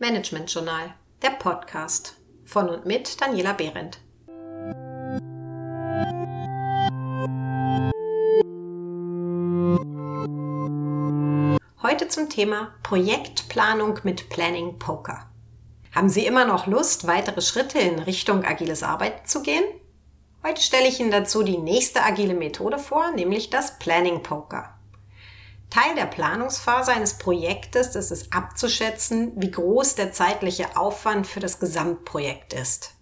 Management Journal, der Podcast von und mit Daniela Behrendt. Heute zum Thema Projektplanung mit Planning Poker. Haben Sie immer noch Lust, weitere Schritte in Richtung agiles Arbeiten zu gehen? Heute stelle ich Ihnen dazu die nächste agile Methode vor, nämlich das Planning Poker. Teil der Planungsphase eines Projektes ist es abzuschätzen, wie groß der zeitliche Aufwand für das Gesamtprojekt ist.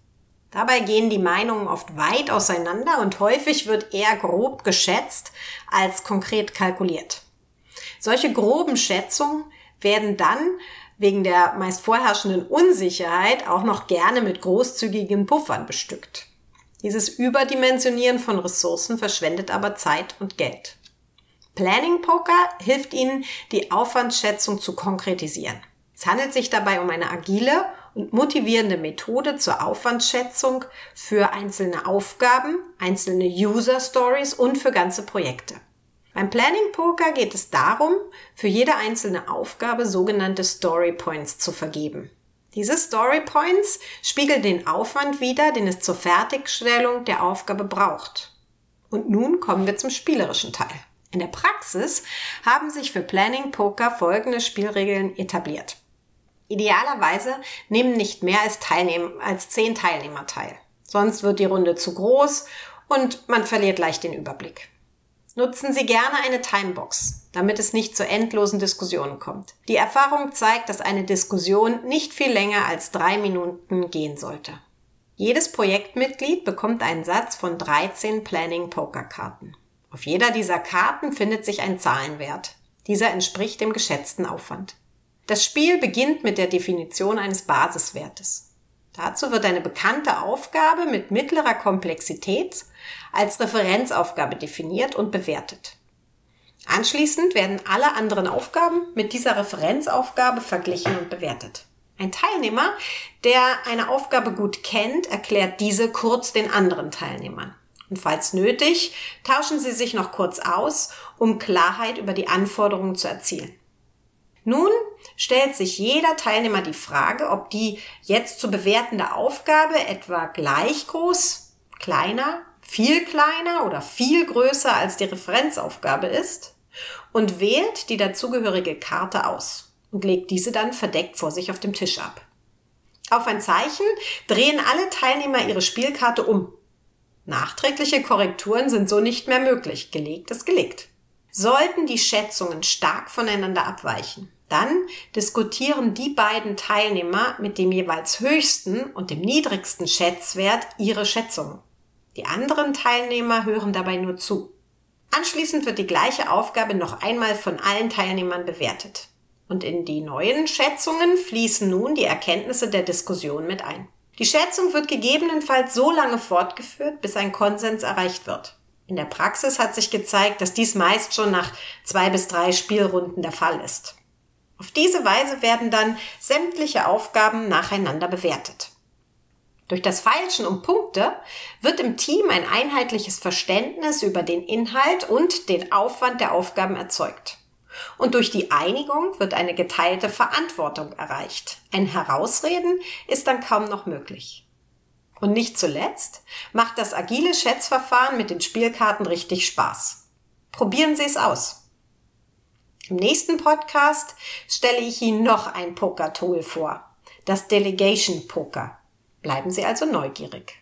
Dabei gehen die Meinungen oft weit auseinander und häufig wird eher grob geschätzt als konkret kalkuliert. Solche groben Schätzungen werden dann wegen der meist vorherrschenden Unsicherheit auch noch gerne mit großzügigen Puffern bestückt. Dieses Überdimensionieren von Ressourcen verschwendet aber Zeit und Geld. Planning Poker hilft Ihnen, die Aufwandsschätzung zu konkretisieren. Es handelt sich dabei um eine agile und motivierende Methode zur Aufwandsschätzung für einzelne Aufgaben, einzelne User Stories und für ganze Projekte. Beim Planning Poker geht es darum, für jede einzelne Aufgabe sogenannte Story Points zu vergeben. Diese Story Points spiegeln den Aufwand wider, den es zur Fertigstellung der Aufgabe braucht. Und nun kommen wir zum spielerischen Teil. In der Praxis haben sich für Planning Poker folgende Spielregeln etabliert. Idealerweise nehmen nicht mehr als, Teilnehm als zehn Teilnehmer teil. Sonst wird die Runde zu groß und man verliert leicht den Überblick. Nutzen Sie gerne eine Timebox, damit es nicht zu endlosen Diskussionen kommt. Die Erfahrung zeigt, dass eine Diskussion nicht viel länger als drei Minuten gehen sollte. Jedes Projektmitglied bekommt einen Satz von 13 Planning Poker Karten. Auf jeder dieser Karten findet sich ein Zahlenwert. Dieser entspricht dem geschätzten Aufwand. Das Spiel beginnt mit der Definition eines Basiswertes. Dazu wird eine bekannte Aufgabe mit mittlerer Komplexität als Referenzaufgabe definiert und bewertet. Anschließend werden alle anderen Aufgaben mit dieser Referenzaufgabe verglichen und bewertet. Ein Teilnehmer, der eine Aufgabe gut kennt, erklärt diese kurz den anderen Teilnehmern. Und falls nötig, tauschen Sie sich noch kurz aus, um Klarheit über die Anforderungen zu erzielen. Nun stellt sich jeder Teilnehmer die Frage, ob die jetzt zu bewertende Aufgabe etwa gleich groß, kleiner, viel kleiner oder viel größer als die Referenzaufgabe ist und wählt die dazugehörige Karte aus und legt diese dann verdeckt vor sich auf dem Tisch ab. Auf ein Zeichen drehen alle Teilnehmer ihre Spielkarte um Nachträgliche Korrekturen sind so nicht mehr möglich. Gelegt ist gelegt. Sollten die Schätzungen stark voneinander abweichen, dann diskutieren die beiden Teilnehmer mit dem jeweils höchsten und dem niedrigsten Schätzwert ihre Schätzungen. Die anderen Teilnehmer hören dabei nur zu. Anschließend wird die gleiche Aufgabe noch einmal von allen Teilnehmern bewertet. Und in die neuen Schätzungen fließen nun die Erkenntnisse der Diskussion mit ein. Die Schätzung wird gegebenenfalls so lange fortgeführt, bis ein Konsens erreicht wird. In der Praxis hat sich gezeigt, dass dies meist schon nach zwei bis drei Spielrunden der Fall ist. Auf diese Weise werden dann sämtliche Aufgaben nacheinander bewertet. Durch das Feilschen um Punkte wird im Team ein einheitliches Verständnis über den Inhalt und den Aufwand der Aufgaben erzeugt. Und durch die Einigung wird eine geteilte Verantwortung erreicht. Ein Herausreden ist dann kaum noch möglich. Und nicht zuletzt macht das agile Schätzverfahren mit den Spielkarten richtig Spaß. Probieren Sie es aus. Im nächsten Podcast stelle ich Ihnen noch ein Poker-Tool vor, das Delegation Poker. Bleiben Sie also neugierig.